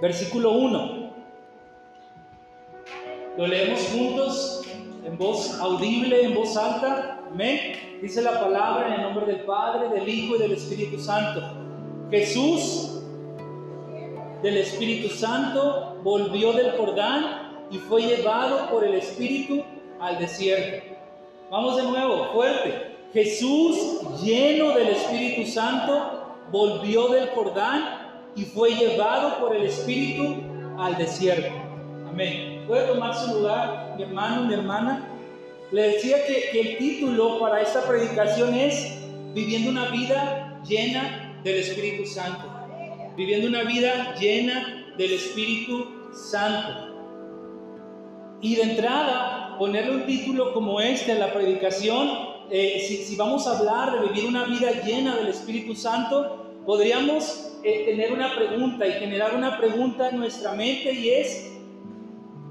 versículo 1. Lo leemos juntos en voz audible, en voz alta. Amén. Dice la palabra en el nombre del Padre, del Hijo y del Espíritu Santo. Jesús, del Espíritu Santo, volvió del Jordán y fue llevado por el Espíritu al desierto. Vamos de nuevo, fuerte. Jesús, lleno del Espíritu Santo, volvió del Jordán y fue llevado por el Espíritu al desierto. Amén. ¿Puede tomar su lugar, mi hermano, mi hermana? Le decía que, que el título para esta predicación es Viviendo una vida llena del Espíritu Santo. Viviendo una vida llena del Espíritu Santo. Y de entrada, ponerle un título como este a la predicación, eh, si, vamos a hablar de vivir una vida llena del Espíritu Santo, podríamos eh, tener una pregunta y generar una pregunta en nuestra mente y es,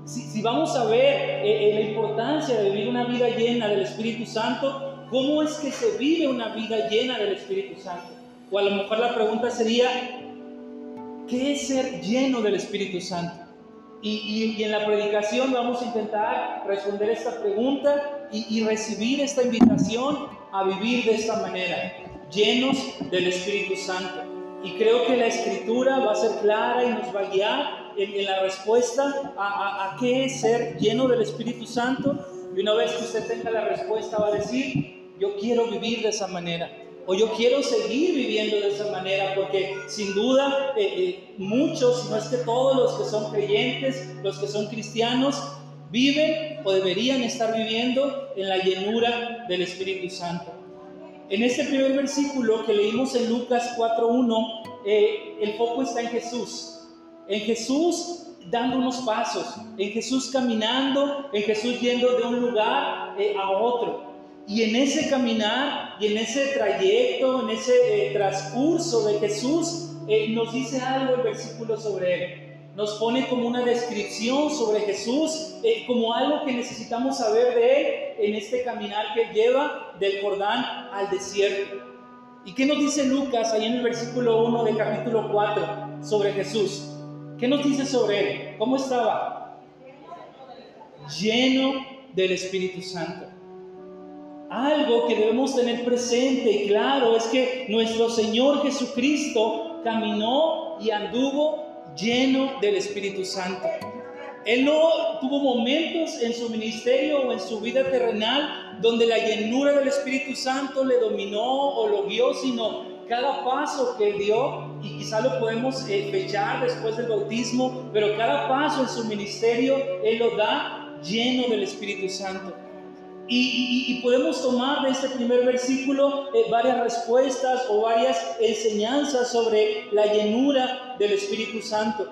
si, vamos a ver eh, la importancia de vivir una vida llena del Espíritu Santo, ¿cómo es que se vive una vida llena del Espíritu Santo? O a lo mejor la pregunta sería, ¿qué es ser lleno del Espíritu Santo? Y, en la predicación vamos a intentar responder esta pregunta y, recibir esta invitación a vivir de esta manera, llenos del Espíritu Santo. Y creo que la escritura va a ser clara y nos va a guiar en, la respuesta a, qué es ser lleno del Espíritu Santo. Y una vez que usted tenga la respuesta va a decir, yo quiero vivir de esa manera o yo quiero seguir viviendo de esa manera, porque sin duda eh, eh, muchos, no es que todos los que son creyentes, los que son cristianos, viven o deberían estar viviendo en la llenura del Espíritu Santo. En este primer versículo que leímos en Lucas 4.1, eh, el foco está en Jesús. En Jesús dando unos pasos, en Jesús caminando, en Jesús yendo de un lugar a otro. Y en ese caminar y en ese trayecto, en ese eh, transcurso de Jesús, eh, nos dice algo el versículo sobre él. Nos pone como una descripción sobre Jesús, eh, como algo que necesitamos saber de él en este caminar que lleva del Jordán al desierto. ¿Y qué nos dice Lucas ahí en el versículo 1 del capítulo 4 sobre Jesús? ¿Qué nos dice sobre él? ¿Cómo estaba? Lleno del Espíritu Santo. Algo que debemos tener presente y claro es que nuestro Señor Jesucristo caminó y anduvo lleno del Espíritu Santo. Él no tuvo momentos en su ministerio o en su vida terrenal donde la llenura del Espíritu Santo le dominó o lo guió, sino cada paso que él dio, y quizá lo podemos eh, fechar después del bautismo, pero cada paso en su ministerio él lo da lleno del Espíritu Santo. Y, podemos tomar de este primer versículo eh, varias respuestas o varias enseñanzas sobre la llenura del Espíritu Santo.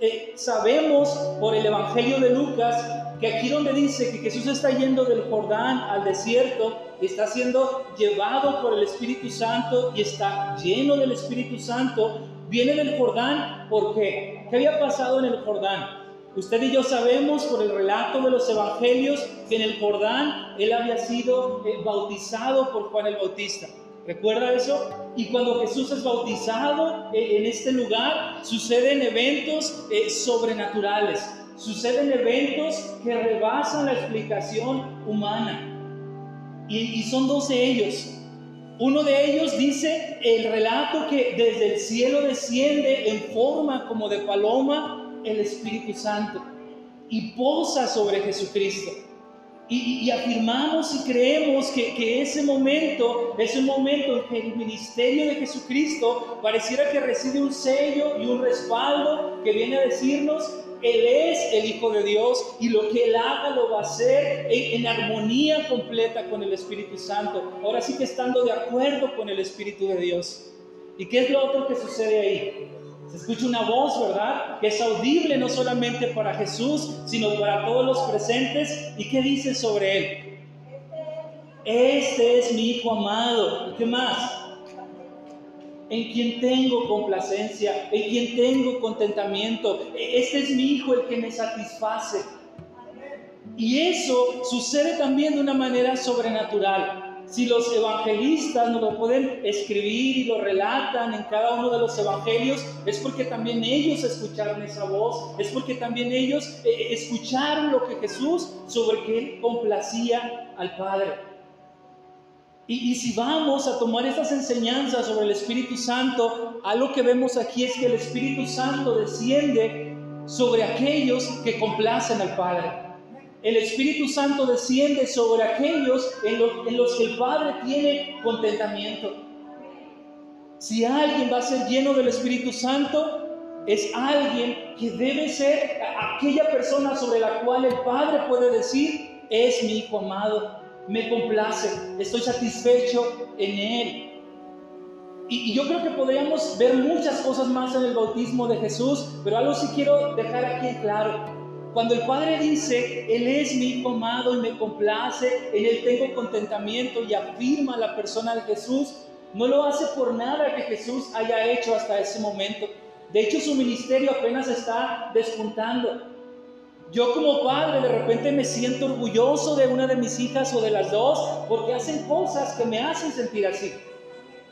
Eh, sabemos por el Evangelio de Lucas que aquí donde dice que Jesús está yendo del Jordán al desierto está siendo llevado por el Espíritu Santo y está lleno del Espíritu Santo, viene del Jordán, ¿por qué? ¿Qué había pasado en el Jordán? Usted y yo sabemos por el relato de los evangelios que en el Jordán él había sido eh, bautizado por Juan el Bautista. ¿Recuerda eso? Y cuando Jesús es bautizado eh, en este lugar, suceden eventos eh, sobrenaturales, suceden eventos que rebasan la explicación humana. Y, son dos de ellos. Uno de ellos dice el relato que desde el cielo desciende en forma como de paloma el Espíritu Santo y posa sobre Jesucristo. Y, afirmamos y creemos que, ese momento es un momento en que el ministerio de Jesucristo pareciera que recibe un sello y un respaldo que viene a decirnos, Él es el Hijo de Dios y lo que Él haga lo va a hacer en, en armonía completa con el Espíritu Santo. Ahora sí que estando de acuerdo con el Espíritu de Dios. ¿Y qué es lo otro que sucede ahí? Se escucha una voz, ¿verdad? Que es audible no solamente para Jesús, sino para todos los presentes. ¿Y qué dice sobre él? Este es mi Hijo amado. ¿Y qué más? En quien tengo complacencia, en quien tengo contentamiento. Este es mi Hijo el que me satisface. Y eso sucede también de una manera sobrenatural. Si los evangelistas nos lo pueden escribir y lo relatan en cada uno de los evangelios, es porque también ellos escucharon esa voz, es porque también ellos eh, escucharon lo que Jesús sobre que él complacía al Padre. Y, y, si vamos a tomar estas enseñanzas sobre el Espíritu Santo, algo que vemos aquí es que el Espíritu Santo desciende sobre aquellos que complacen al Padre el Espíritu Santo desciende sobre aquellos en los, que el Padre tiene contentamiento. Si alguien va a ser lleno del Espíritu Santo, es alguien que debe ser aquella persona sobre la cual el Padre puede decir, es mi Hijo amado, me complace, estoy satisfecho en Él. Y, yo creo que podríamos ver muchas cosas más en el bautismo de Jesús, pero algo sí quiero dejar aquí en claro. Cuando el Padre dice, Él es mi Hijo amado y me complace, en Él tengo contentamiento y afirma la persona de Jesús, no lo hace por nada que Jesús haya hecho hasta ese momento. De hecho, su ministerio apenas está despuntando. Yo como padre de repente me siento orgulloso de una de mis hijas o de las dos porque hacen cosas que me hacen sentir así.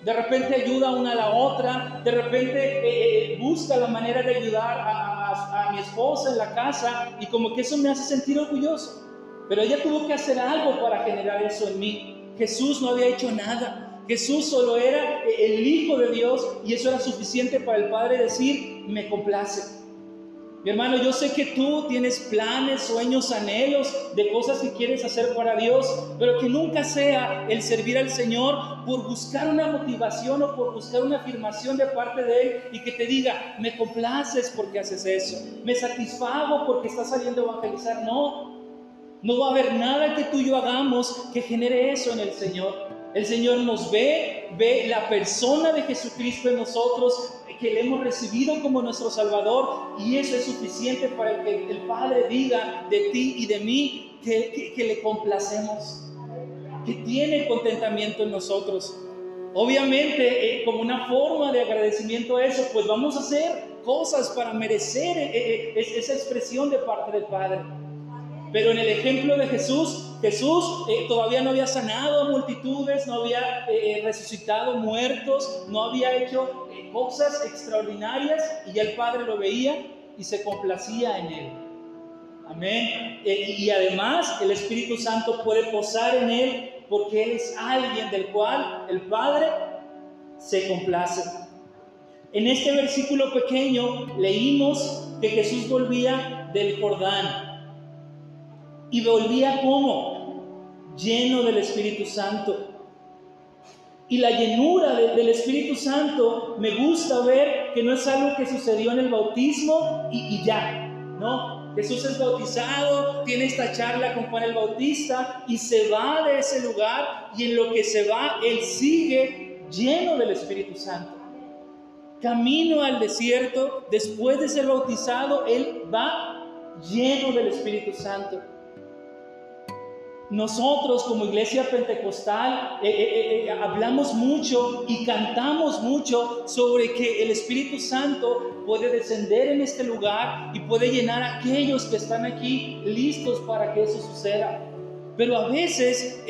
De repente ayuda una a la otra, de repente eh, eh, busca la manera de ayudar a, a, mi esposa en la casa y como que eso me hace sentir orgulloso. Pero ella tuvo que hacer algo para generar eso en mí. Jesús no había hecho nada. Jesús solo era el Hijo de Dios y eso era suficiente para el Padre decir, me complace. Mi hermano, yo sé que tú tienes planes, sueños, anhelos de cosas que quieres hacer para Dios, pero que nunca sea el servir al Señor por buscar una motivación o por buscar una afirmación de parte de Él y que te diga, me complaces porque haces eso, me satisfago porque estás saliendo a evangelizar. No, no va a haber nada que tú y yo hagamos que genere eso en el Señor. El Señor nos ve, ve la persona de Jesucristo en nosotros, que le hemos recibido como nuestro Salvador y eso es suficiente para que el Padre diga de ti y de mí que, le complacemos, que tiene contentamiento en nosotros. Obviamente, eh, como una forma de agradecimiento a eso, pues vamos a hacer cosas para merecer eh, eh, esa expresión de parte del Padre. Pero en el ejemplo de Jesús, Jesús eh, todavía no había sanado a multitudes, no había eh, eh, resucitado muertos, no había hecho cosas extraordinarias y ya el Padre lo veía y se complacía en él. Amén. y además el Espíritu Santo puede posar en él porque él es alguien del cual el Padre se complace. En este versículo pequeño leímos que Jesús volvía del Jordán y volvía como lleno del Espíritu Santo. Y la llenura del Espíritu Santo me gusta ver que no es algo que sucedió en el bautismo y, y ya, ¿no? Jesús es bautizado, tiene esta charla con Juan el Bautista y se va de ese lugar y en lo que se va, él sigue lleno del Espíritu Santo. Camino al desierto, después de ser bautizado, él va lleno del Espíritu Santo. Nosotros como iglesia pentecostal eh, eh, eh, hablamos mucho y cantamos mucho sobre que el Espíritu Santo puede descender en este lugar y puede llenar a aquellos que están aquí listos para que eso suceda. Pero a veces,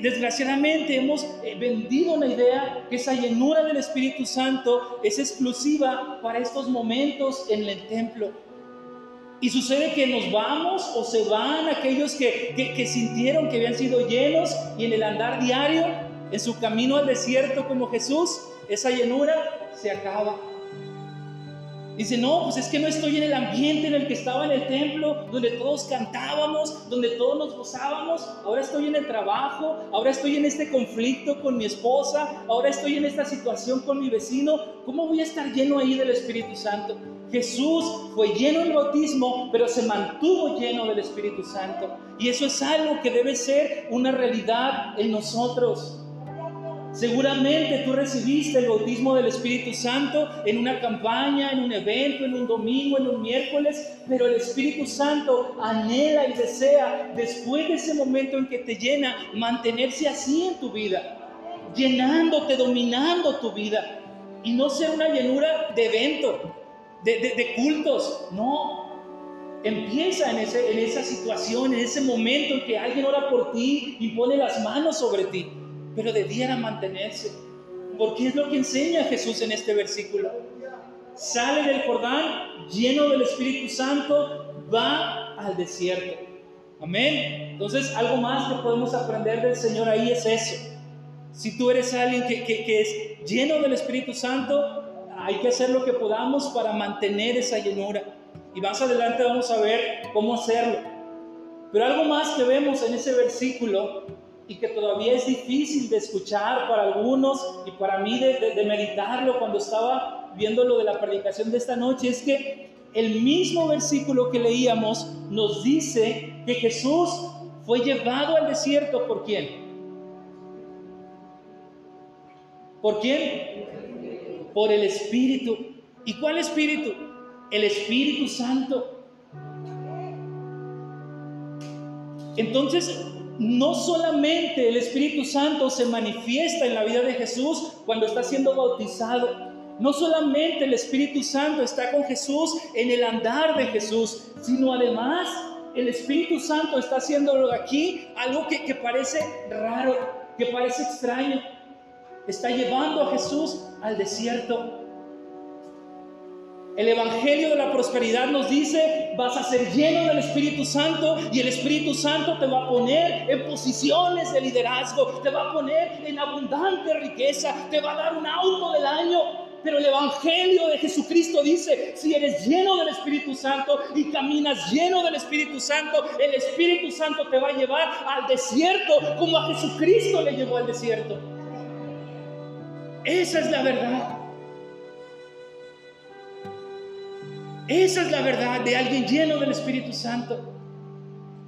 desgraciadamente, hemos vendido la idea que esa llenura del Espíritu Santo es exclusiva para estos momentos en el templo. Y sucede que nos vamos o se van aquellos que, que, sintieron que habían sido llenos y en el andar diario, en su camino al desierto como Jesús, esa llenura se acaba. Dice, no, pues es que no estoy en el ambiente en el que estaba en el templo, donde todos cantábamos, donde todos nos gozábamos. Ahora estoy en el trabajo, ahora estoy en este conflicto con mi esposa, ahora estoy en esta situación con mi vecino. ¿Cómo voy a estar lleno ahí del Espíritu Santo? Jesús fue lleno del bautismo, pero se mantuvo lleno del Espíritu Santo. Y eso es algo que debe ser una realidad en nosotros. Seguramente tú recibiste el bautismo del Espíritu Santo en una campaña, en un evento, en un domingo, en un miércoles, pero el Espíritu Santo anhela y desea, después de ese momento en que te llena, mantenerse así en tu vida, llenándote, dominando tu vida. Y no ser una llenura de evento, de, cultos, no. Empieza en, ese, en esa situación, en ese momento en que alguien ora por ti y pone las manos sobre ti pero debiera mantenerse. Porque es lo que enseña Jesús en este versículo. Sale del Jordán lleno del Espíritu Santo, va al desierto. Amén. Entonces, algo más que podemos aprender del Señor ahí es eso. Si tú eres alguien que, que es lleno del Espíritu Santo, hay que hacer lo que podamos para mantener esa llenura. Y más adelante vamos a ver cómo hacerlo. Pero algo más que vemos en ese versículo y que todavía es difícil de escuchar para algunos y para mí de, meditarlo cuando estaba viendo lo de la predicación de esta noche es que el mismo versículo que leíamos nos dice que Jesús fue llevado al desierto por quién? ¿Por quién? Por el Espíritu. ¿Y cuál Espíritu? El Espíritu Santo. Entonces, no solamente el Espíritu Santo se manifiesta en la vida de Jesús cuando está siendo bautizado, no solamente el Espíritu Santo está con Jesús en el andar de Jesús, sino además el Espíritu Santo está haciendo aquí algo que, que parece raro, que parece extraño. Está llevando a Jesús al desierto. El Evangelio de la Prosperidad nos dice, vas a ser lleno del Espíritu Santo y el Espíritu Santo te va a poner en posiciones de liderazgo, te va a poner en abundante riqueza, te va a dar un auto del año. Pero el Evangelio de Jesucristo dice, si eres lleno del Espíritu Santo y caminas lleno del Espíritu Santo, el Espíritu Santo te va a llevar al desierto como a Jesucristo le llevó al desierto. Esa es la verdad. Esa es la verdad de alguien lleno del Espíritu Santo.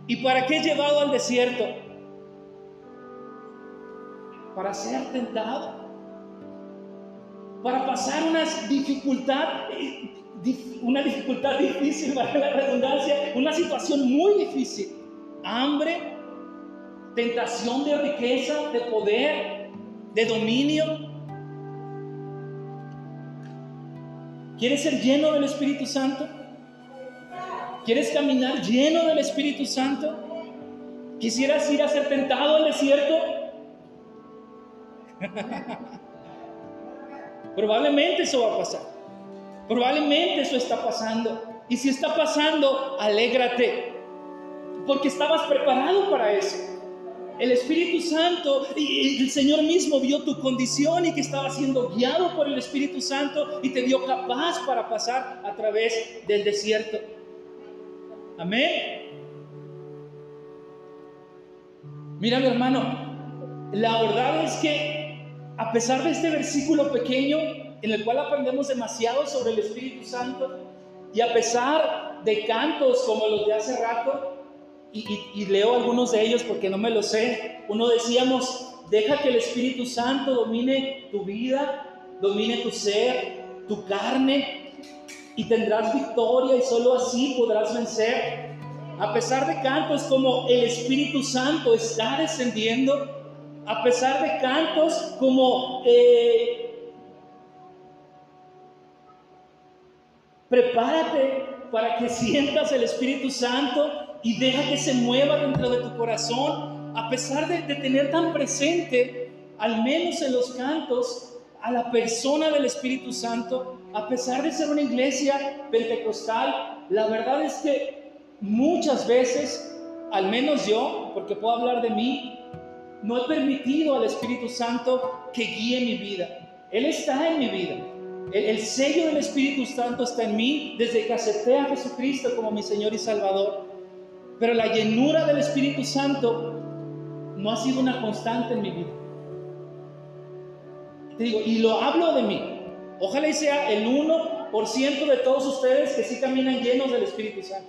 ¿Y para qué llevado al desierto? Para ser tentado. Para pasar una dificultad, una dificultad difícil, para la redundancia, una situación muy difícil. Hambre, tentación de riqueza, de poder, de dominio, ¿Quieres ser lleno del Espíritu Santo? ¿Quieres caminar lleno del Espíritu Santo? ¿Quisieras ir a ser tentado al desierto? Probablemente eso va a pasar. Probablemente eso está pasando. Y si está pasando, alégrate. Porque estabas preparado para eso. El Espíritu Santo y el Señor mismo vio tu condición y que estaba siendo guiado por el Espíritu Santo y te dio capaz para pasar a través del desierto. Amén. Mira mi hermano, la verdad es que a pesar de este versículo pequeño en el cual aprendemos demasiado sobre el Espíritu Santo y a pesar de cantos como los de hace rato, y, leo algunos de ellos porque no me lo sé. Uno decíamos, deja que el Espíritu Santo domine tu vida, domine tu ser, tu carne, y tendrás victoria y solo así podrás vencer. A pesar de cantos como el Espíritu Santo está descendiendo, a pesar de cantos como eh, prepárate para que sientas el Espíritu Santo y deja que se mueva dentro de tu corazón, a pesar de, tener tan presente, al menos en los cantos, a la persona del Espíritu Santo, a pesar de ser una iglesia pentecostal, la verdad es que muchas veces, al menos yo, porque puedo hablar de mí, no he permitido al Espíritu Santo que guíe mi vida. Él está en mi vida. El, el sello del Espíritu Santo está en mí desde que acepté a Jesucristo como mi Señor y Salvador. Pero la llenura del Espíritu Santo no ha sido una constante en mi vida. Te digo, y lo hablo de mí. Ojalá y sea el 1% de todos ustedes que sí caminan llenos del Espíritu Santo.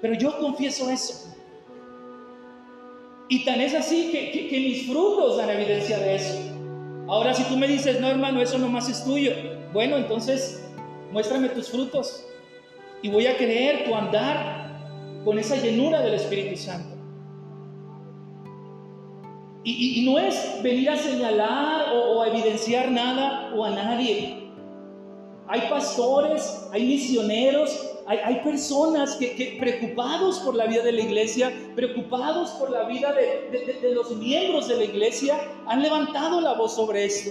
Pero yo confieso eso. Y tan es así que, mis frutos dan evidencia de eso. Ahora, si tú me dices, no, hermano, eso nomás es tuyo. Bueno, entonces muéstrame tus frutos. Y voy a creer tu andar con esa llenura del Espíritu Santo. Y, no es venir a señalar o, a evidenciar nada o a nadie. Hay pastores, hay misioneros hay, personas que, preocupados por la vida de la iglesia, preocupados por la vida de los miembros de la iglesia, han levantado la voz sobre esto.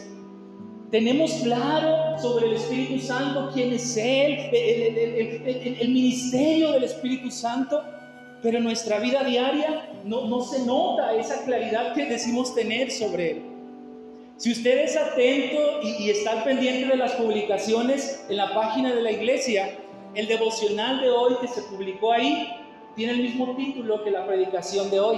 Tenemos claro sobre el Espíritu Santo quién es Él, el, ministerio del Espíritu Santo, pero en nuestra vida diaria no, se nota esa claridad que decimos tener sobre Él. Si usted es atento y está pendiente de las publicaciones en la página de la iglesia, el devocional de hoy que se publicó ahí tiene el mismo título que la predicación de hoy.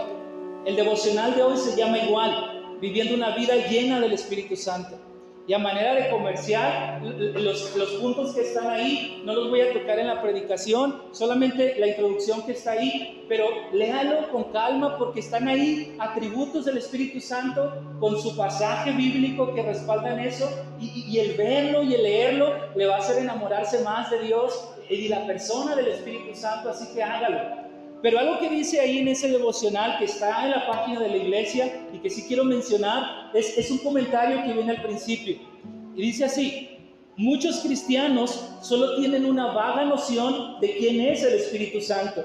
El devocional de hoy se llama igual, viviendo una vida llena del Espíritu Santo. Y a manera de comercial, los, puntos que están ahí no los voy a tocar en la predicación, solamente la introducción que está ahí, pero léalo con calma porque están ahí atributos del Espíritu Santo con su pasaje bíblico que respaldan eso y, el verlo y el leerlo le va a hacer enamorarse más de Dios y la persona del Espíritu Santo, así que hágalo. Pero algo que dice ahí en ese devocional que está en la página de la iglesia y que sí quiero mencionar es, es un comentario que viene al principio. Y dice así, muchos cristianos solo tienen una vaga noción de quién es el Espíritu Santo.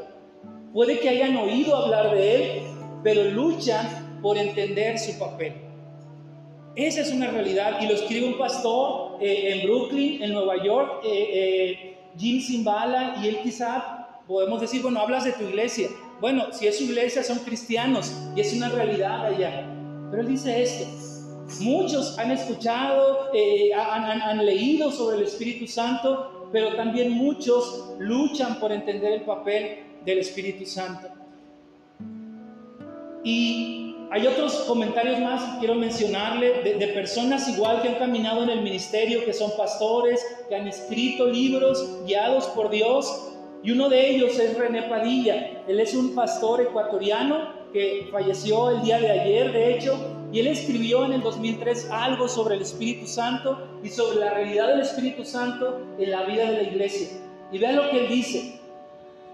Puede que hayan oído hablar de él, pero luchan por entender su papel. Esa es una realidad y lo escribe un pastor eh, en Brooklyn, en Nueva York, eh, eh, Jim Simbala, y él quizá podemos decir, bueno, hablas de tu iglesia. Bueno, si es su iglesia, son cristianos y es una realidad allá. Pero él dice esto. Muchos han escuchado, eh, han, leído sobre el Espíritu Santo, pero también muchos luchan por entender el papel del Espíritu Santo. Y hay otros comentarios más que quiero mencionarle de, de, personas igual que han caminado en el ministerio, que son pastores, que han escrito libros guiados por Dios y uno de ellos es René Padilla. Él es un pastor ecuatoriano que falleció el día de ayer, de hecho, y él escribió en el 2003 algo sobre el Espíritu Santo y sobre la realidad del Espíritu Santo en la vida de la iglesia. Y vean lo que él dice.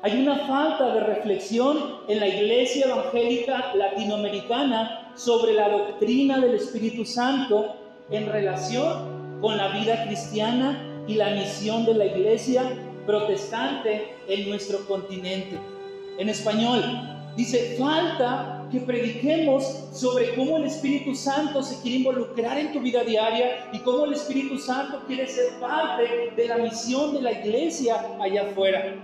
Hay una falta de reflexión en la iglesia evangélica latinoamericana sobre la doctrina del Espíritu Santo en relación con la vida cristiana y la misión de la iglesia protestante en nuestro continente. En español, dice, falta que prediquemos sobre cómo el Espíritu Santo se quiere involucrar en tu vida diaria y cómo el Espíritu Santo quiere ser parte de la misión de la iglesia allá afuera.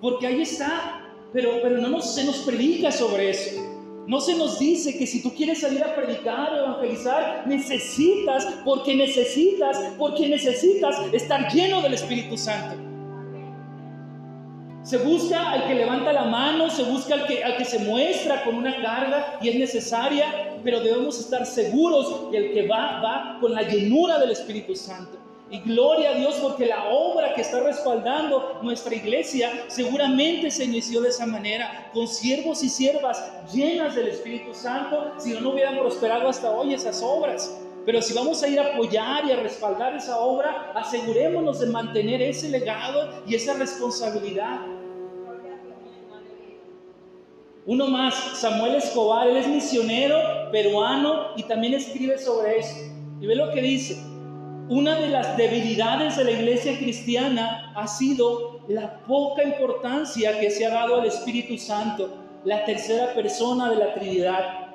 Porque ahí está, pero, pero no nos, se nos predica sobre eso. No se nos dice que si tú quieres salir a predicar o evangelizar, necesitas, porque necesitas, porque necesitas estar lleno del Espíritu Santo. Se busca al que levanta la mano, se busca al que, al que se muestra con una carga y es necesaria, pero debemos estar seguros que el que va, va con la llenura del Espíritu Santo. Y gloria a Dios porque la obra que está respaldando nuestra iglesia seguramente se inició de esa manera, con siervos y siervas llenas del Espíritu Santo, si no, no hubieran prosperado hasta hoy esas obras. Pero si vamos a ir a apoyar y a respaldar esa obra, asegurémonos de mantener ese legado y esa responsabilidad. Uno más, Samuel Escobar, él es misionero peruano y también escribe sobre eso. Y ve lo que dice. Una de las debilidades de la iglesia cristiana ha sido la poca importancia que se ha dado al Espíritu Santo, la tercera persona de la Trinidad.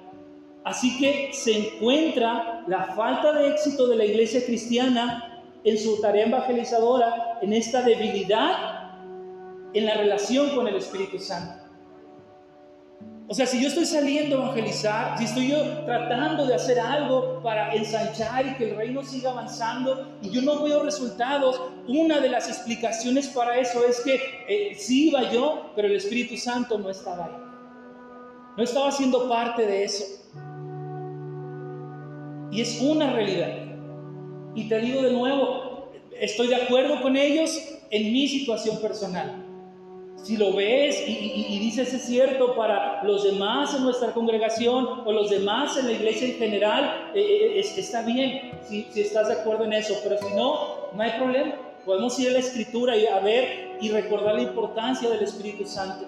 Así que se encuentra la falta de éxito de la iglesia cristiana en su tarea evangelizadora, en esta debilidad en la relación con el Espíritu Santo. O sea, si yo estoy saliendo a evangelizar, si estoy yo tratando de hacer algo para ensanchar y que el reino siga avanzando y yo no veo resultados, una de las explicaciones para eso es que eh, sí iba yo, pero el Espíritu Santo no estaba ahí. No estaba siendo parte de eso. Y es una realidad. Y te digo de nuevo, estoy de acuerdo con ellos en mi situación personal. Si lo ves y, y, y, dices es cierto para los demás en nuestra congregación o los demás en la iglesia en general, eh, eh, es, está bien si, si, estás de acuerdo en eso, pero si no, no hay problema. Podemos ir a la escritura y a ver y recordar la importancia del Espíritu Santo.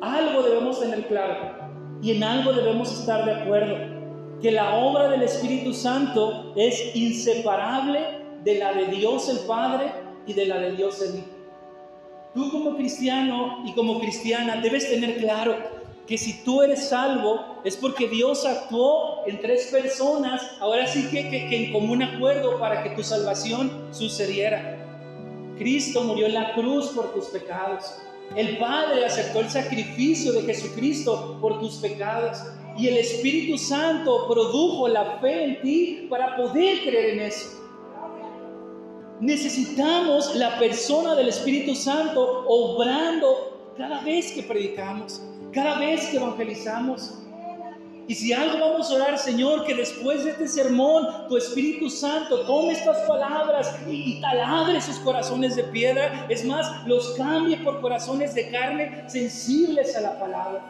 Algo debemos tener claro y en algo debemos estar de acuerdo, que la obra del Espíritu Santo es inseparable de la de Dios el Padre y de la de Dios el Hijo. Tú como cristiano y como cristiana debes tener claro que si tú eres salvo es porque Dios actuó en tres personas, ahora sí que, que, en común acuerdo para que tu salvación sucediera. Cristo murió en la cruz por tus pecados. El Padre aceptó el sacrificio de Jesucristo por tus pecados. Y el Espíritu Santo produjo la fe en ti para poder creer en eso. Necesitamos la persona del Espíritu Santo obrando cada vez que predicamos, cada vez que evangelizamos. Y si algo vamos a orar, Señor, que después de este sermón tu Espíritu Santo tome estas palabras y, taladre sus corazones de piedra. Es más, los cambie por corazones de carne sensibles a la palabra.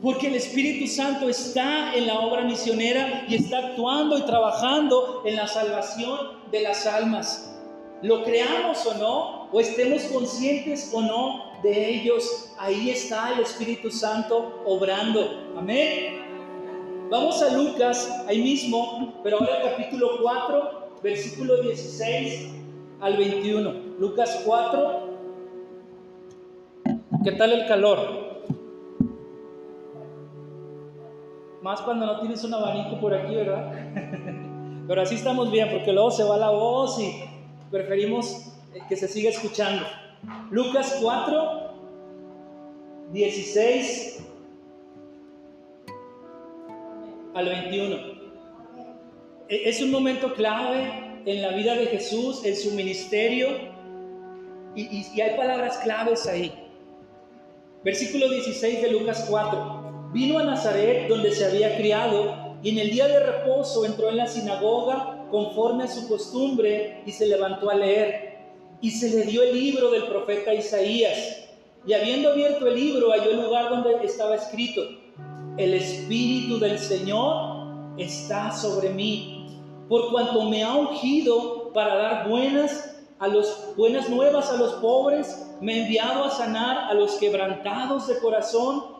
Porque el Espíritu Santo está en la obra misionera y está actuando y trabajando en la salvación de las almas. Lo creamos o no, o estemos conscientes o no de ellos, ahí está el Espíritu Santo obrando. Amén. Vamos a Lucas, ahí mismo, pero ahora capítulo 4, versículo 16 al 21. Lucas 4. ¿Qué tal el calor? Más cuando no tienes un abanico por aquí, ¿verdad? Pero así estamos bien, porque luego se va la voz y preferimos que se siga escuchando. Lucas 4, 16 al 21. E, es un momento clave en la vida de Jesús, en su ministerio, y, y hay palabras claves ahí. Versículo 16 de Lucas 4. Vino a Nazaret donde se había criado y en el día de reposo entró en la sinagoga conforme a su costumbre y se levantó a leer. Y se le dio el libro del profeta Isaías. Y habiendo abierto el libro halló el lugar donde estaba escrito, el Espíritu del Señor está sobre mí, por cuanto me ha ungido para dar buenas a los buenas nuevas a los pobres, me ha enviado a sanar a los quebrantados de corazón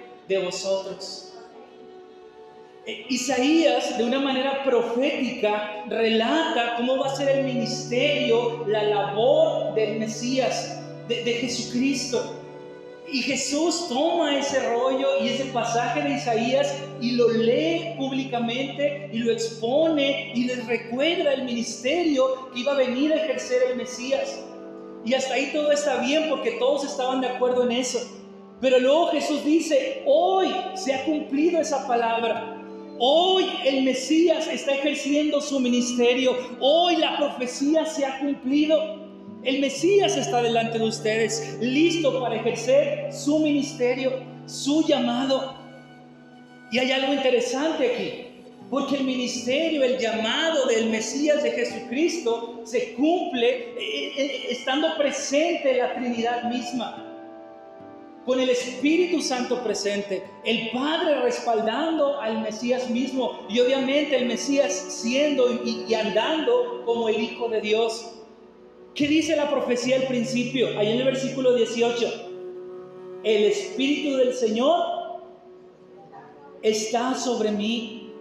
de vosotros. Eh, Isaías, de una manera profética, relata cómo va a ser el ministerio, la labor del Mesías, de, Jesucristo. Y Jesús toma ese rollo y ese pasaje de Isaías y lo lee públicamente y lo expone y les recuerda el ministerio que iba a venir a ejercer el Mesías. Y hasta ahí todo está bien porque todos estaban de acuerdo en eso. Pero luego Jesús dice, hoy se ha cumplido esa palabra. Hoy el Mesías está ejerciendo su ministerio. Hoy la profecía se ha cumplido. El Mesías está delante de ustedes, listo para ejercer su ministerio, su llamado. Y hay algo interesante aquí, porque el ministerio, el llamado del Mesías de Jesucristo se cumple eh, eh, estando presente la Trinidad misma con el Espíritu Santo presente, el Padre respaldando al Mesías mismo y obviamente el Mesías siendo y, andando como el Hijo de Dios. ¿Qué dice la profecía al principio? Ahí en el versículo 18. El Espíritu del Señor está sobre mí.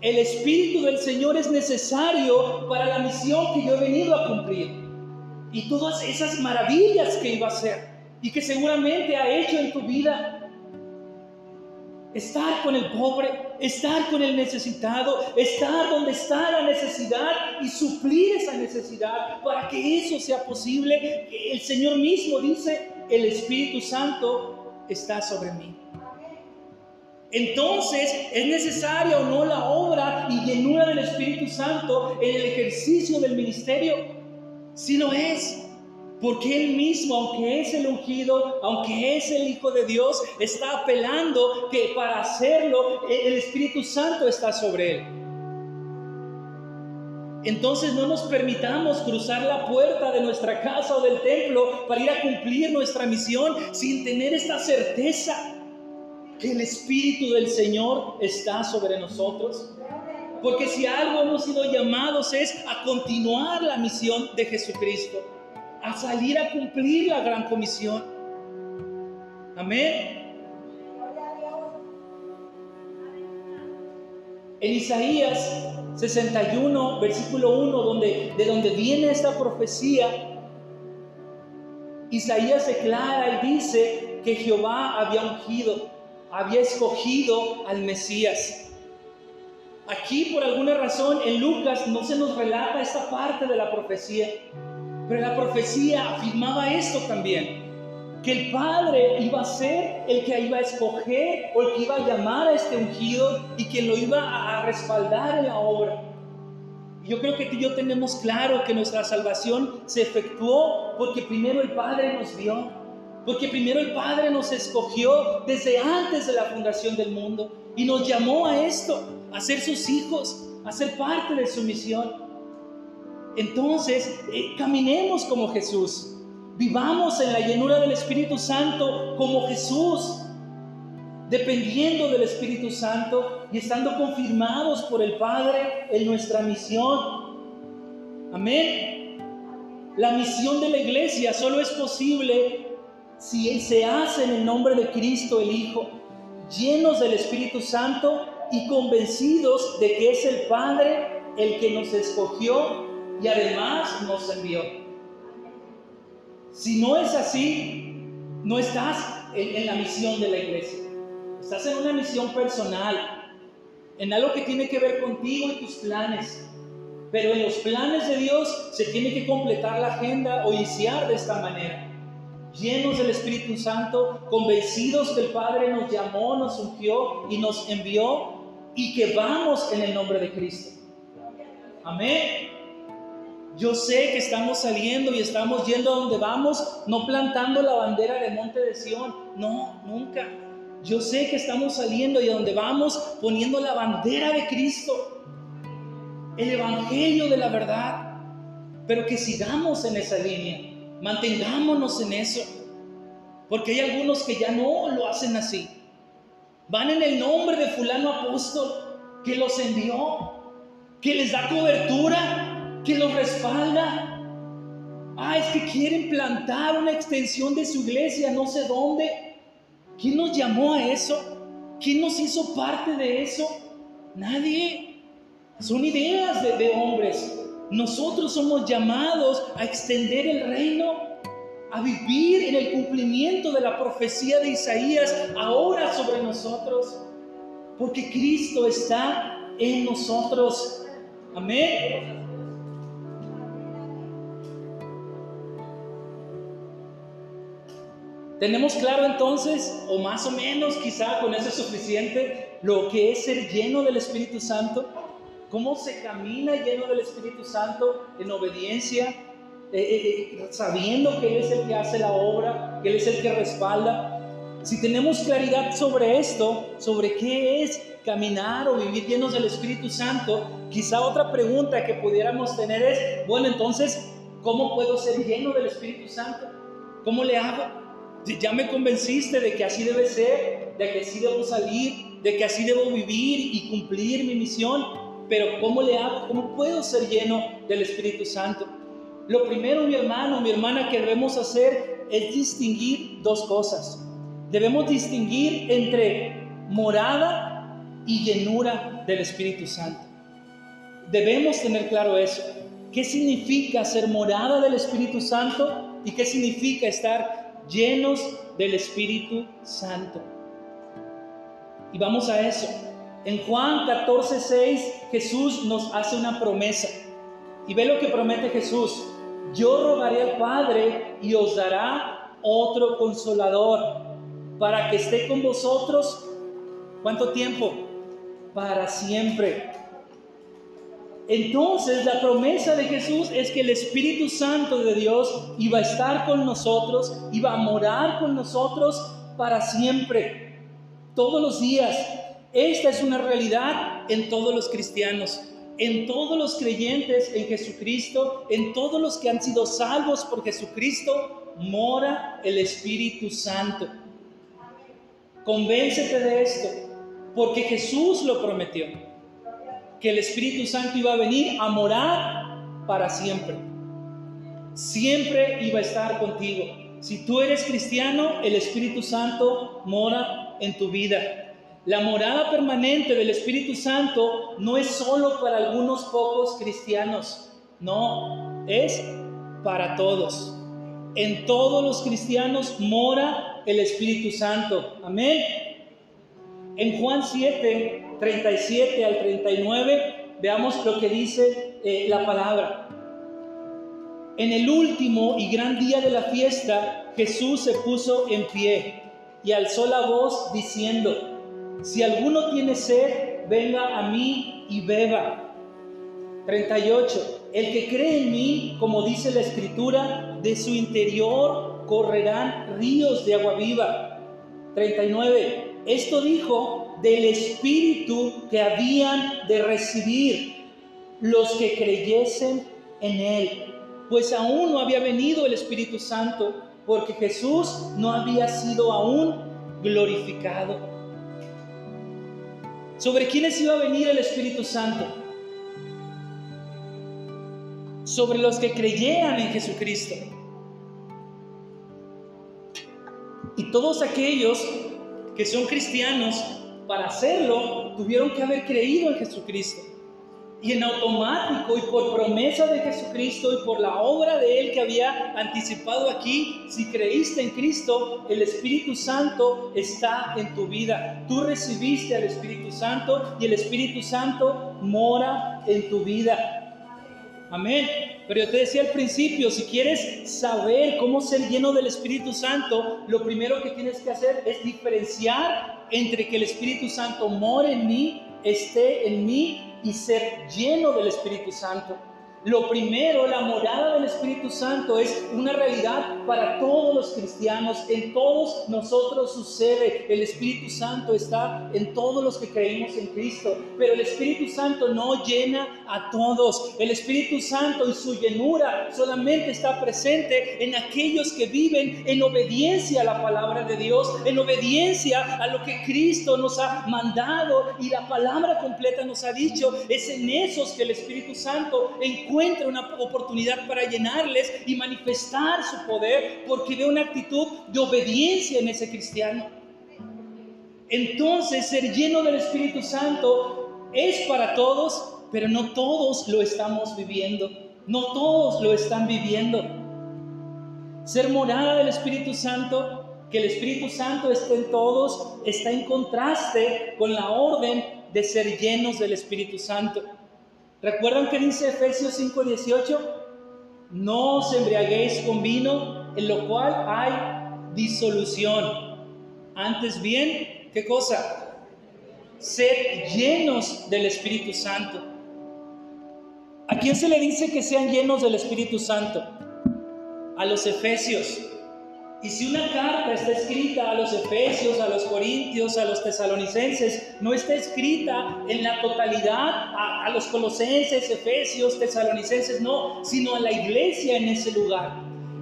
El Espíritu del Señor es necesario para la misión que yo he venido a cumplir. Y todas esas maravillas que iba a hacer y que seguramente ha hecho en tu vida. Estar con el pobre, estar con el necesitado, estar donde está la necesidad y suplir esa necesidad para que eso sea posible. El Señor mismo dice, el Espíritu Santo está sobre mí. Entonces, ¿es necesaria o no la obra y llenura del Espíritu Santo en el ejercicio del ministerio? Si no es, porque Él mismo, aunque es el ungido, aunque es el Hijo de Dios, está apelando que para hacerlo el Espíritu Santo está sobre Él. Entonces no nos permitamos cruzar la puerta de nuestra casa o del templo para ir a cumplir nuestra misión sin tener esta certeza que el Espíritu del Señor está sobre nosotros. Porque si algo hemos sido llamados es a continuar la misión de Jesucristo, a salir a cumplir la gran comisión. Amén. En Isaías 61, versículo 1, donde, de donde viene esta profecía, Isaías declara y dice que Jehová había ungido, había escogido al Mesías. Aquí por alguna razón en Lucas no se nos relata esta parte de la profecía, pero la profecía afirmaba esto también que el Padre iba a ser el que iba a escoger o el que iba a llamar a este ungido y que lo iba a respaldar en la obra. Yo creo que tú y yo tenemos claro que nuestra salvación se efectuó porque primero el Padre nos vio, porque primero el Padre nos escogió desde antes de la fundación del mundo y nos llamó a esto, a ser sus hijos, a ser parte de su misión. Entonces, eh, caminemos como Jesús. Vivamos en la llenura del Espíritu Santo como Jesús, dependiendo del Espíritu Santo y estando confirmados por el Padre en nuestra misión. Amén. La misión de la iglesia solo es posible si se hace en el nombre de Cristo el Hijo, llenos del Espíritu Santo y convencidos de que es el Padre el que nos escogió y además nos envió. Si no es así, no estás en, la misión de la iglesia. Estás en una misión personal, en algo que tiene que ver contigo y tus planes. Pero en los planes de Dios se tiene que completar la agenda o iniciar de esta manera. Llenos del Espíritu Santo, convencidos que el Padre nos llamó, nos ungió y nos envió y que vamos en el nombre de Cristo. Amén. Yo sé que estamos saliendo y estamos yendo a donde vamos, no plantando la bandera de Monte de Sión. No, nunca. Yo sé que estamos saliendo y a donde vamos poniendo la bandera de Cristo, el Evangelio de la verdad. Pero que sigamos en esa línea, mantengámonos en eso. Porque hay algunos que ya no lo hacen así. Van en el nombre de fulano apóstol que los envió, que les da cobertura, que los respalda. Ah, es que quieren plantar una extensión de su iglesia, no sé dónde. ¿Quién nos llamó a eso? ¿Quién nos hizo parte de eso? Nadie. Son ideas de, de hombres. Nosotros somos llamados a extender el reino, a vivir en el cumplimiento de la profecía de Isaías ahora sobre nosotros, porque Cristo está en nosotros. Amén. Tenemos claro entonces, o más o menos quizá con eso es suficiente, lo que es ser lleno del Espíritu Santo, cómo se camina lleno del Espíritu Santo en obediencia, eh, eh, eh, sabiendo que Él es el que hace la obra, que Él es el que respalda. Si tenemos claridad sobre esto, sobre qué es caminar o vivir llenos del Espíritu Santo, quizá otra pregunta que pudiéramos tener es, bueno, entonces, ¿cómo puedo ser lleno del Espíritu Santo? ¿Cómo le hago? Ya me convenciste de que así debe ser, de que así debo salir, de que así debo vivir y cumplir mi misión. Pero ¿cómo le hago? ¿Cómo puedo ser lleno del Espíritu Santo? Lo primero, mi hermano, mi hermana, que debemos hacer es distinguir dos cosas. Debemos distinguir entre morada y llenura del Espíritu Santo. Debemos tener claro eso. ¿Qué significa ser morada del Espíritu Santo y qué significa estar llenos del Espíritu Santo. Y vamos a eso. En Juan 14, 6, Jesús nos hace una promesa. Y ve lo que promete Jesús. Yo rogaré al Padre y os dará otro consolador para que esté con vosotros. ¿Cuánto tiempo? Para siempre. Entonces la promesa de Jesús es que el Espíritu Santo de Dios iba a estar con nosotros, iba a morar con nosotros para siempre, todos los días. Esta es una realidad en todos los cristianos. en todos los creyentes en Jesucristo, en todos los que han sido salvos por Jesucristo, mora el Espíritu Santo. Convéncete de esto, porque Jesús lo prometió, que el Espíritu Santo iba a venir a morar para siempre. Siempre iba a estar contigo. Si tú eres cristiano, el Espíritu Santo mora en tu vida. La morada permanente del Espíritu Santo no es solo para algunos pocos cristianos, no, es para todos. En todos los cristianos mora el Espíritu Santo. Amén. En Juan 7, 37 al 39, veamos lo que dice eh, la palabra. En el último y gran día de la fiesta, Jesús se puso en pie y alzó la voz diciendo, si alguno tiene sed, venga a mí y beba. 38. El que cree en mí, como dice la escritura, de su interior correrán ríos de agua viva. 39. Esto dijo del espíritu que habían de recibir los que creyesen en él. Pues aún no había venido el Espíritu Santo, porque Jesús no había sido aún glorificado. ¿Sobre quiénes iba a venir el Espíritu Santo? Sobre los que creyeran en Jesucristo. Y todos aquellos que son cristianos, para hacerlo, tuvieron que haber creído en Jesucristo. Y en automático y por promesa de Jesucristo y por la obra de Él que había anticipado aquí, si creíste en Cristo, el Espíritu Santo está en tu vida. Tú recibiste al Espíritu Santo y el Espíritu Santo mora en tu vida. Amén. Pero yo te decía al principio, si quieres saber cómo ser lleno del Espíritu Santo, lo primero que tienes que hacer es diferenciar entre que el Espíritu Santo more en mí, esté en mí y ser lleno del Espíritu Santo. Lo primero, la morada del Espíritu Santo es una realidad para todos los cristianos. En todos nosotros sucede. El Espíritu Santo está en todos los que creemos en Cristo. Pero el Espíritu Santo no llena a todos. El Espíritu Santo y su llenura solamente está presente en aquellos que viven en obediencia a la palabra de Dios, en obediencia a lo que Cristo nos ha mandado y la palabra completa nos ha dicho. Es en esos que el Espíritu Santo encuentra encuentra una oportunidad para llenarles y manifestar su poder porque ve una actitud de obediencia en ese cristiano. Entonces ser lleno del Espíritu Santo es para todos, pero no todos lo estamos viviendo. No todos lo están viviendo. Ser morada del Espíritu Santo, que el Espíritu Santo esté en todos, está en contraste con la orden de ser llenos del Espíritu Santo. ¿Recuerdan que dice Efesios 5:18? No os embriaguéis con vino, en lo cual hay disolución. Antes bien, ¿qué cosa? Sed llenos del Espíritu Santo. ¿A quién se le dice que sean llenos del Espíritu Santo? A los efesios. Y si una carta está escrita a los efesios, a los corintios, a los tesalonicenses, no está escrita en la totalidad a, los colosenses, efesios, tesalonicenses, no, sino a la iglesia en ese lugar.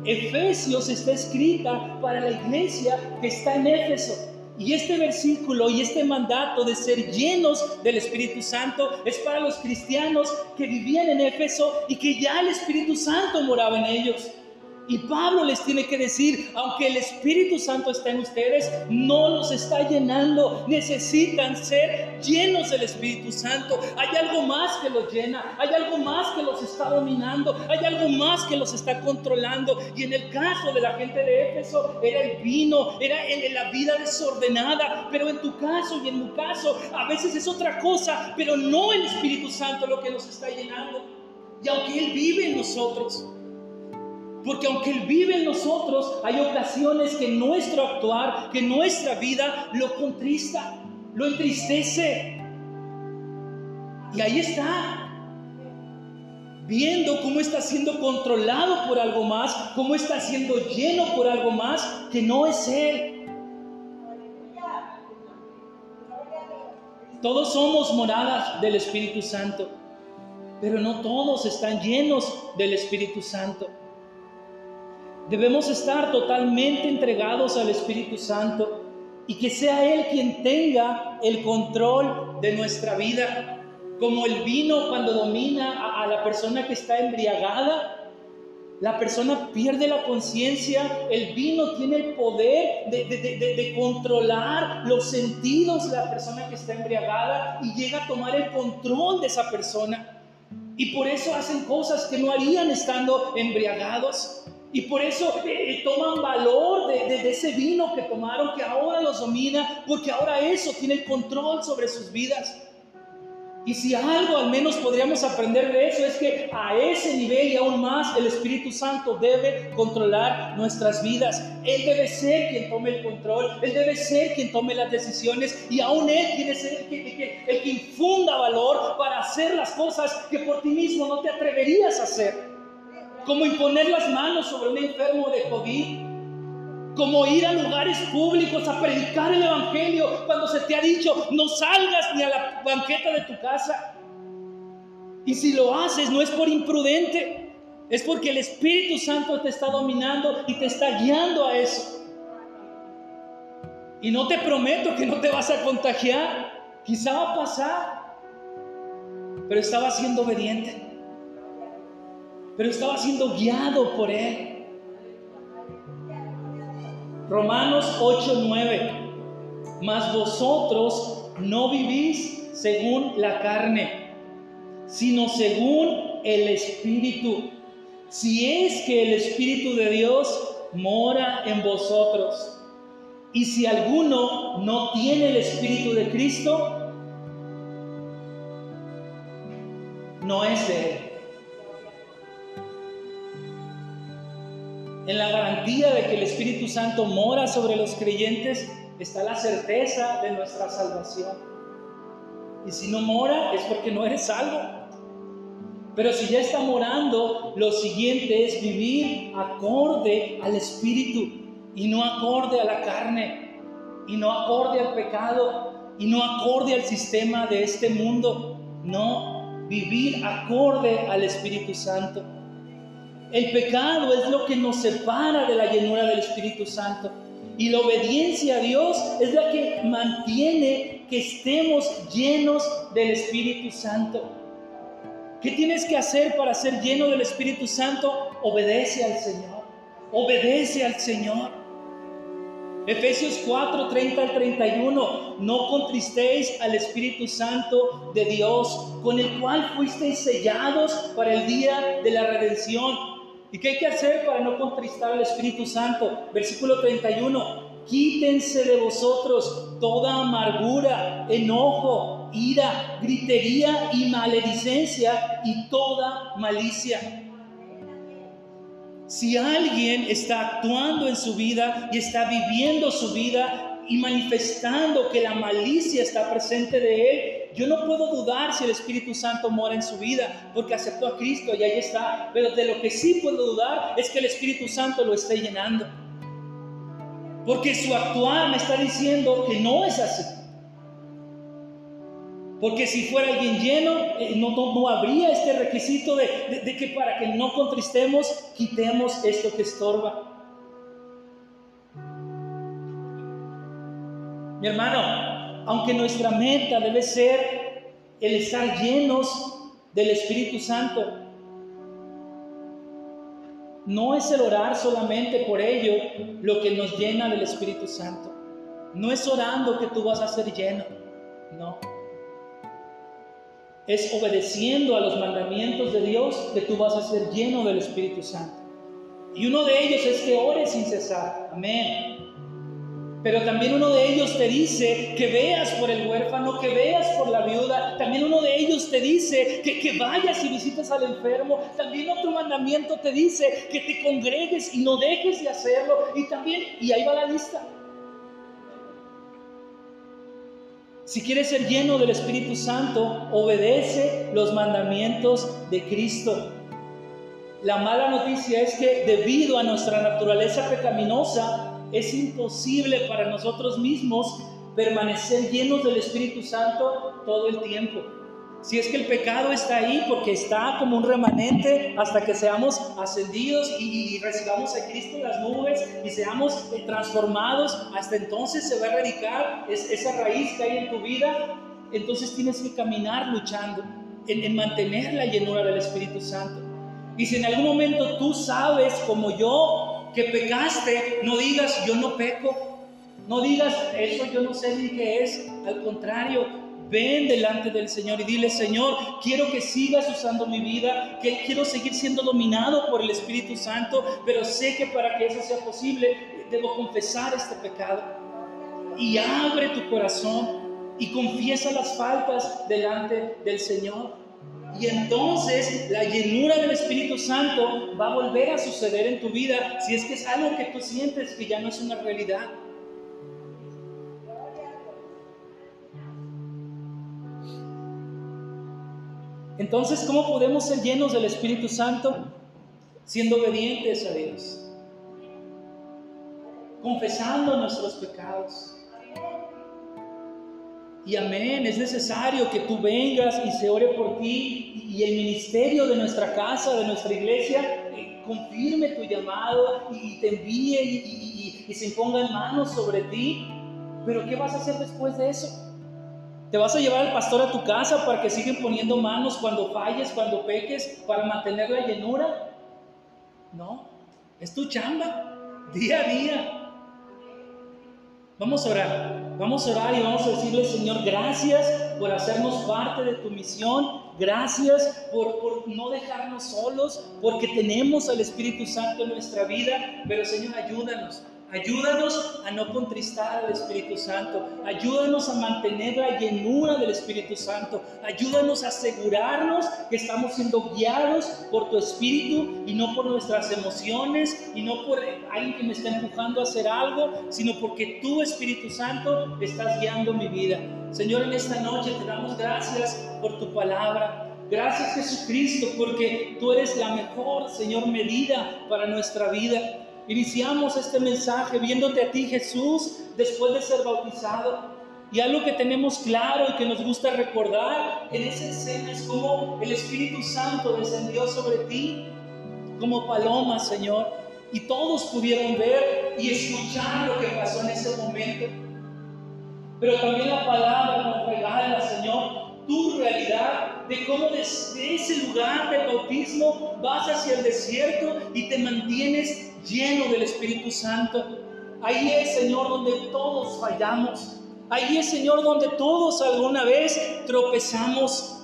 Efesios está escrita para la iglesia que está en Éfeso. Y este versículo y este mandato de ser llenos del Espíritu Santo es para los cristianos que vivían en Éfeso y que ya el Espíritu Santo moraba en ellos. Y Pablo les tiene que decir, aunque el Espíritu Santo está en ustedes, no los está llenando. Necesitan ser llenos del Espíritu Santo. Hay algo más que los llena, hay algo más que los está dominando, hay algo más que los está controlando. Y en el caso de la gente de Éfeso, era el vino, era la vida desordenada. Pero en tu caso y en mi caso, a veces es otra cosa, pero no el Espíritu Santo lo que nos está llenando. Y aunque Él vive en nosotros, porque aunque Él vive en nosotros, hay ocasiones que nuestro actuar, que nuestra vida lo contrista, lo entristece. Y ahí está, viendo cómo está siendo controlado por algo más, cómo está siendo lleno por algo más que no es Él. Todos somos moradas del Espíritu Santo. pero no todos están llenos del Espíritu Santo. Debemos estar totalmente entregados al Espíritu Santo y que sea Él quien tenga el control de nuestra vida. Como el vino cuando domina a, la persona que está embriagada, la persona pierde la conciencia, el vino tiene el poder de, de, controlar los sentidos de la persona que está embriagada y llega a tomar el control de esa persona. Y por eso hacen cosas que no harían estando embriagados. Y por eso eh, toman valor de, ese vino que tomaron, que ahora los domina, porque ahora eso tiene el control sobre sus vidas. Y si algo al menos podríamos aprender de eso es que a ese nivel y aún más el Espíritu Santo debe controlar nuestras vidas. Él debe ser quien tome el control, Él debe ser quien tome las decisiones y aún Él tiene que ser el que, el que infunda valor para hacer las cosas que por ti mismo no te atreverías a hacer como imponer las manos sobre un enfermo de COVID, como ir a lugares públicos a predicar el Evangelio cuando se te ha dicho no salgas ni a la banqueta de tu casa. Y si lo haces no es por imprudente, es porque el Espíritu Santo te está dominando y te está guiando a eso. Y no te prometo que no te vas a contagiar, quizá va a pasar, pero estaba siendo obediente pero estaba siendo guiado por Él. Romanos 8, 9. Mas vosotros no vivís según la carne, sino según el Espíritu. Si es que el Espíritu de Dios mora en vosotros. Y si alguno no tiene el Espíritu de Cristo, no es Él. En la garantía de que el Espíritu Santo mora sobre los creyentes está la certeza de nuestra salvación. Y si no mora es porque no eres salvo. Pero si ya está morando, lo siguiente es vivir acorde al Espíritu y no acorde a la carne y no acorde al pecado y no acorde al sistema de este mundo. No, vivir acorde al Espíritu Santo. El pecado es lo que nos separa de la llenura del Espíritu Santo. Y la obediencia a Dios es la que mantiene que estemos llenos del Espíritu Santo. ¿Qué tienes que hacer para ser lleno del Espíritu Santo? Obedece al Señor. Obedece al Señor. Efesios 4, 30 al 31. No contristéis al Espíritu Santo de Dios, con el cual fuisteis sellados para el día de la redención. ¿Y qué hay que hacer para no contristar al Espíritu Santo? Versículo 31. Quítense de vosotros toda amargura, enojo, ira, gritería y maledicencia y toda malicia. Si alguien está actuando en su vida y está viviendo su vida y manifestando que la malicia está presente de él, yo no puedo dudar si el Espíritu Santo mora en su vida, porque aceptó a Cristo y ahí está. Pero de lo que sí puedo dudar es que el Espíritu Santo lo esté llenando. Porque su actuar me está diciendo que no es así. Porque si fuera alguien lleno, eh, no, habría este requisito de que para que no contristemos, quitemos esto que estorba. Mi hermano, aunque nuestra meta debe ser el estar llenos del Espíritu Santo, no es el orar solamente por ello lo que nos llena del Espíritu Santo. No es orando que tú vas a ser lleno, no. Es obedeciendo a los mandamientos de Dios que tú vas a ser lleno del Espíritu Santo. Y uno de ellos es que ores sin cesar. Amén. Pero también uno de ellos te dice que veas por el huérfano, que veas por la viuda. También uno de ellos te dice que, que vayas y visites al enfermo. También otro mandamiento te dice que te congregues y no dejes de hacerlo. Y también, y ahí va la lista. Si quieres ser lleno del Espíritu Santo, obedece los mandamientos de Cristo. La mala noticia es que debido a nuestra naturaleza pecaminosa, es imposible para nosotros mismos permanecer llenos del Espíritu Santo todo el tiempo. Si es que el pecado está ahí porque está como un remanente hasta que seamos ascendidos y, recibamos a Cristo en las nubes y seamos eh, transformados, hasta entonces se va a erradicar esa raíz que hay en tu vida. Entonces tienes que caminar luchando en, en mantener la llenura del Espíritu Santo. Y si en algún momento tú sabes, como yo, que pecaste, no digas yo no peco. No digas eso yo no sé ni qué es. Al contrario, Ven delante del Señor y dile, Señor, quiero que sigas usando mi vida, que quiero seguir siendo dominado por el Espíritu Santo, pero sé que para que eso sea posible, debo confesar este pecado. Y abre tu corazón y confiesa las faltas delante del Señor. Y entonces la llenura del Espíritu Santo va a volver a suceder en tu vida si es que es algo que tú sientes que ya no es una realidad. Entonces, ¿cómo podemos ser llenos del Espíritu Santo? Siendo obedientes a Dios, confesando nuestros pecados. Y amén, es necesario que tú vengas y se ore por ti y el ministerio de nuestra casa, de nuestra iglesia, eh, confirme tu llamado y te envíe y, se imponga en manos sobre ti. Pero ¿qué vas a hacer después de eso? ¿Te vas a llevar al pastor a tu casa para que sigan poniendo manos cuando falles, cuando peques, para mantener la llenura? No, es tu chamba, día a día. Vamos a orar, vamos a orar y vamos a decirle, Señor, gracias por hacernos parte de tu misión, gracias por, por no dejarnos solos, porque tenemos al Espíritu Santo en nuestra vida, pero Señor, ayúdanos Ayúdanos a no contristar al Espíritu Santo. Ayúdanos a mantener la llenura del Espíritu Santo. Ayúdanos a asegurarnos que estamos siendo guiados por tu Espíritu y no por nuestras emociones y no por alguien que me está empujando a hacer algo, sino porque tu Espíritu Santo estás guiando mi vida. Señor, en esta noche te damos gracias por tu palabra. Gracias Jesucristo porque tú eres la mejor, Señor, medida para nuestra vida. Iniciamos este mensaje viéndote a ti, Jesús, después de ser bautizado. Y algo que tenemos claro y que nos gusta recordar en esa escena es como el Espíritu Santo descendió sobre ti como paloma, Señor. Y todos pudieron ver y escuchar lo que pasó en ese momento. Pero también la palabra nos regala, Señor, tu realidad de cómo desde ese lugar de bautismo vas hacia el desierto y te mantienes lleno del Espíritu Santo. Ahí es, Señor, donde todos fallamos. Ahí es, Señor, donde todos alguna vez tropezamos.